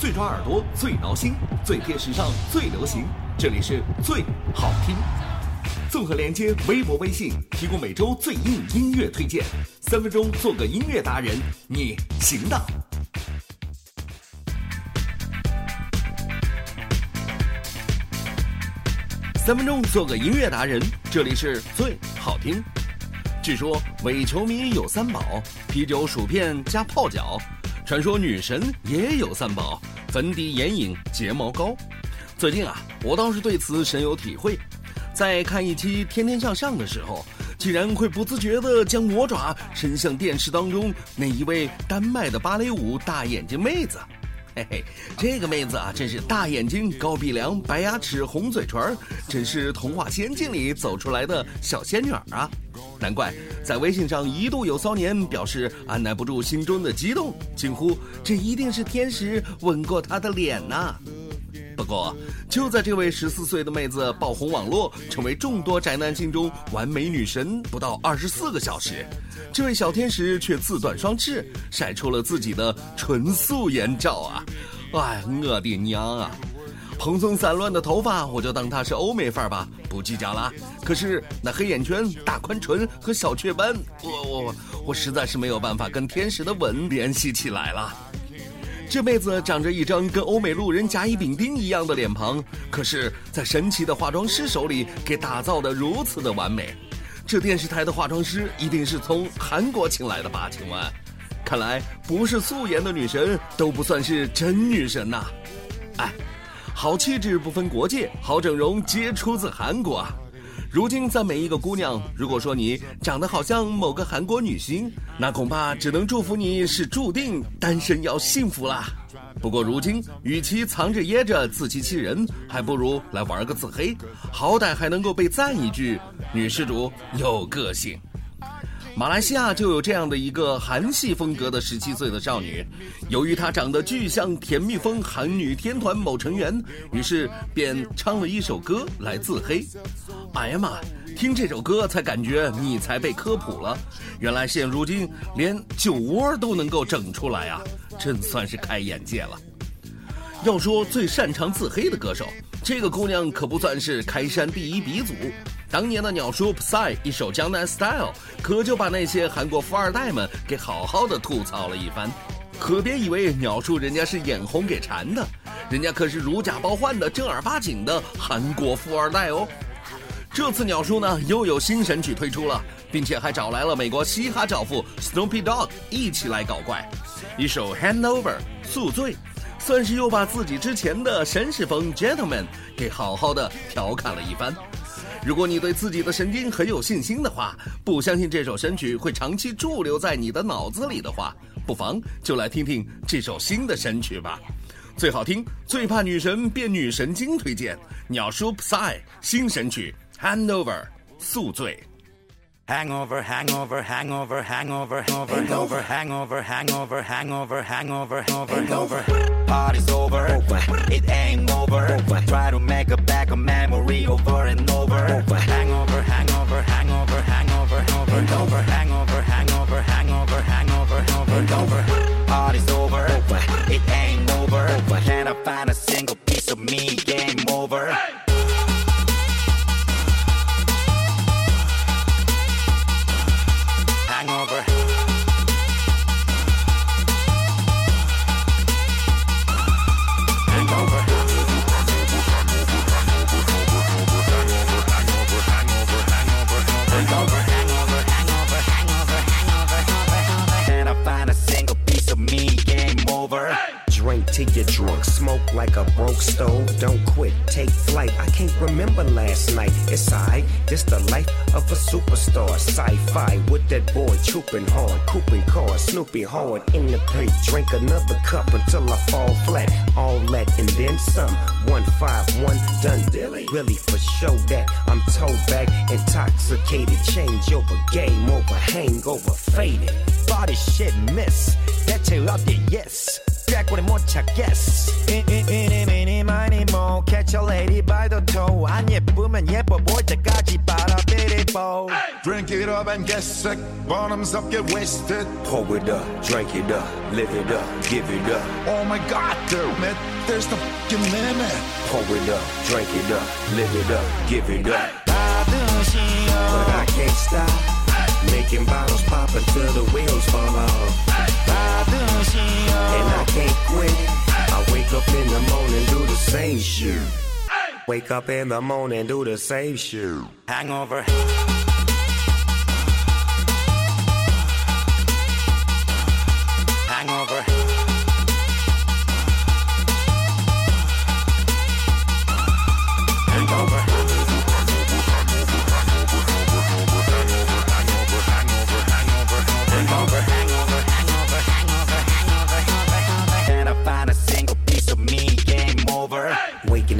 最抓耳朵，最挠心，最贴时尚，最流行。这里是最好听。综合连接微博、微信，提供每周最硬音乐推荐。三分钟做个音乐达人，你行的。三分钟做个音乐达人，这里是最好听。据说伪球迷有三宝：啤酒、薯片加泡脚。传说女神也有三宝：粉底、眼影、睫毛膏。最近啊，我倒是对此深有体会。在看一期《天天向上》的时候，竟然会不自觉地将魔爪伸向电视当中那一位丹麦的芭蕾舞大眼睛妹子。嘿嘿，这个妹子啊，真是大眼睛、高鼻梁、白牙齿、红嘴唇，真是童话仙境里走出来的小仙女啊！难怪在微信上一度有骚年表示按捺不住心中的激动，惊呼：“这一定是天使吻过她的脸呐！”不过，就在这位十四岁的妹子爆红网络，成为众多宅男心中完美女神不到二十四个小时，这位小天使却自断双翅，晒出了自己的纯素颜照啊！哎，我的娘啊！蓬松散乱的头发，我就当她是欧美范儿吧，不计较了。可是那黑眼圈、大宽唇和小雀斑，我我我实在是没有办法跟天使的吻联系起来了。这辈子长着一张跟欧美路人甲乙丙丁一样的脸庞，可是，在神奇的化妆师手里给打造的如此的完美，这电视台的化妆师一定是从韩国请来的吧？请问，看来不是素颜的女神都不算是真女神呐！哎，好气质不分国界，好整容皆出自韩国啊！如今赞美一个姑娘，如果说你长得好像某个韩国女星，那恐怕只能祝福你是注定单身要幸福啦。不过如今，与其藏着掖着自欺欺人，还不如来玩个自黑，好歹还能够被赞一句女施主有个性。马来西亚就有这样的一个韩系风格的十七岁的少女，由于她长得巨像甜蜜风韩女天团某成员，于是便唱了一首歌来自黑。哎呀妈，听这首歌才感觉你才被科普了，原来现如今连酒窝都能够整出来啊，真算是开眼界了。要说最擅长自黑的歌手，这个姑娘可不算是开山第一鼻祖。当年的鸟叔 Psy 一首《江南 Style》，可就把那些韩国富二代们给好好的吐槽了一番。可别以为鸟叔人家是眼红给馋的，人家可是如假包换的正儿八经的韩国富二代哦。这次鸟叔呢又有新神曲推出了，并且还找来了美国嘻哈教父 Snoopy Dogg 一起来搞怪，一首《Handover》宿醉，算是又把自己之前的绅士风 Gentleman 给好好的调侃了一番。如果你对自己的神经很有信心的话，不相信这首神曲会长期驻留在你的脑子里的话，不妨就来听听这首新的神曲吧。最好听、最怕女神变女神经推荐鸟叔 Psy 新神曲《Handover》宿醉。Hangover, hangover, hangover, hangover, hangover, hangover, hangover, hangover, hangover, hangover. Hangover, hangover. Party's over, it ain't over. Try to make a back a memory over and over. Hangover, hangover, hangover, hangover, hangover, hangover, hangover, hangover, hangover. Like a broke stove. Don't quit, take flight. I can't remember last night. It's I, this the life of a superstar. Sci-fi with that boy trooping hard, cooping cars, snooping hard in the plate. Drink another cup until I fall flat. All that and then some. One five one done dilly. Really for show that I'm toe back, intoxicated. Change over, game over, hangover, faded. Body shit miss. That tail out there, yes. 쬐꼬리 못 찾겠어. 이니니 마니 모 Catch a lady by the toe. and yet boom and yep boy 예쁘면 예뻐 보일 때까지 it bow Drink it up and get sick. Bottoms up get wasted. Pour it up, drink it up, live it up, give it up. Oh my god damn man there's no fucking limit. Pour it up, drink it up, live it up, give it up. 받으시오 But I can't stop. Making bottles pop until the wheels fall off. And I can't quit. I wake up in the morning, do the same shit. Wake up in the morning, do the same shit. Hangover.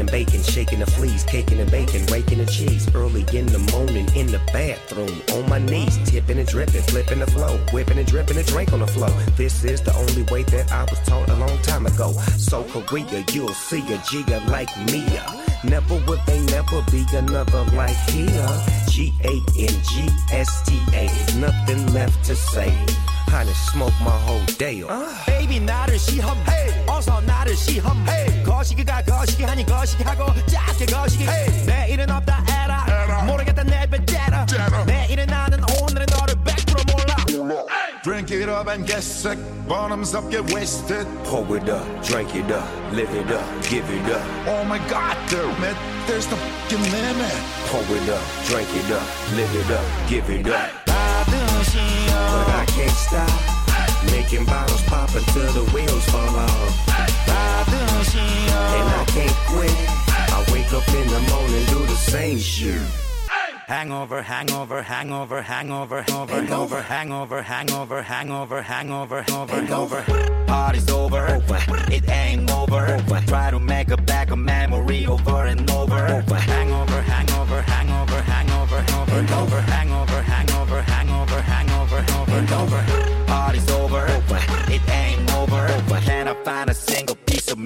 and baking, shaking the fleas, caking and bacon, raking the cheese. Early in the morning, in the bathroom, on my knees, tipping and dripping, flipping the flow, whipping and dripping and drink on the flow. This is the only way that I was taught a long time ago. So Korea, you'll see a Gia like Mia. Never would they never be another like here. G A N G S T A, nothing left to say. Honey, smoke my whole day. Uh. Baby, not her, she hum. Hey. Also, not her, she hum. Hey. 거시기가 거시기하니 거시기하고 작게 거시기 내일은 없다 에라 모르겠다 내 배째라 내일은 나는 오늘은 너를 100% 몰라 Drink it up and get sick. Bottoms up, get wasted. Pour it up, drink it up, live it up, give it up. Oh my god, damn it. There's the fucking limit. Pour it up, drink it up, live it up, give it up. 다든 시험 But I can't stop. Making bottles pop until the wheels fall off. And I can't quit. I wake up in the morning, do the same shit. Hangover, hangover, hangover, hangover, hangover, hangover, hangover, hangover, hangover, hangover, hangover, hangover. Party's over, over. it ain't over. over. Try to make a back a memory over and over. over. Hangover, hangover, hangover, hangover, hangover, hangover, hangover, hangover, hangover, hangover, hangover.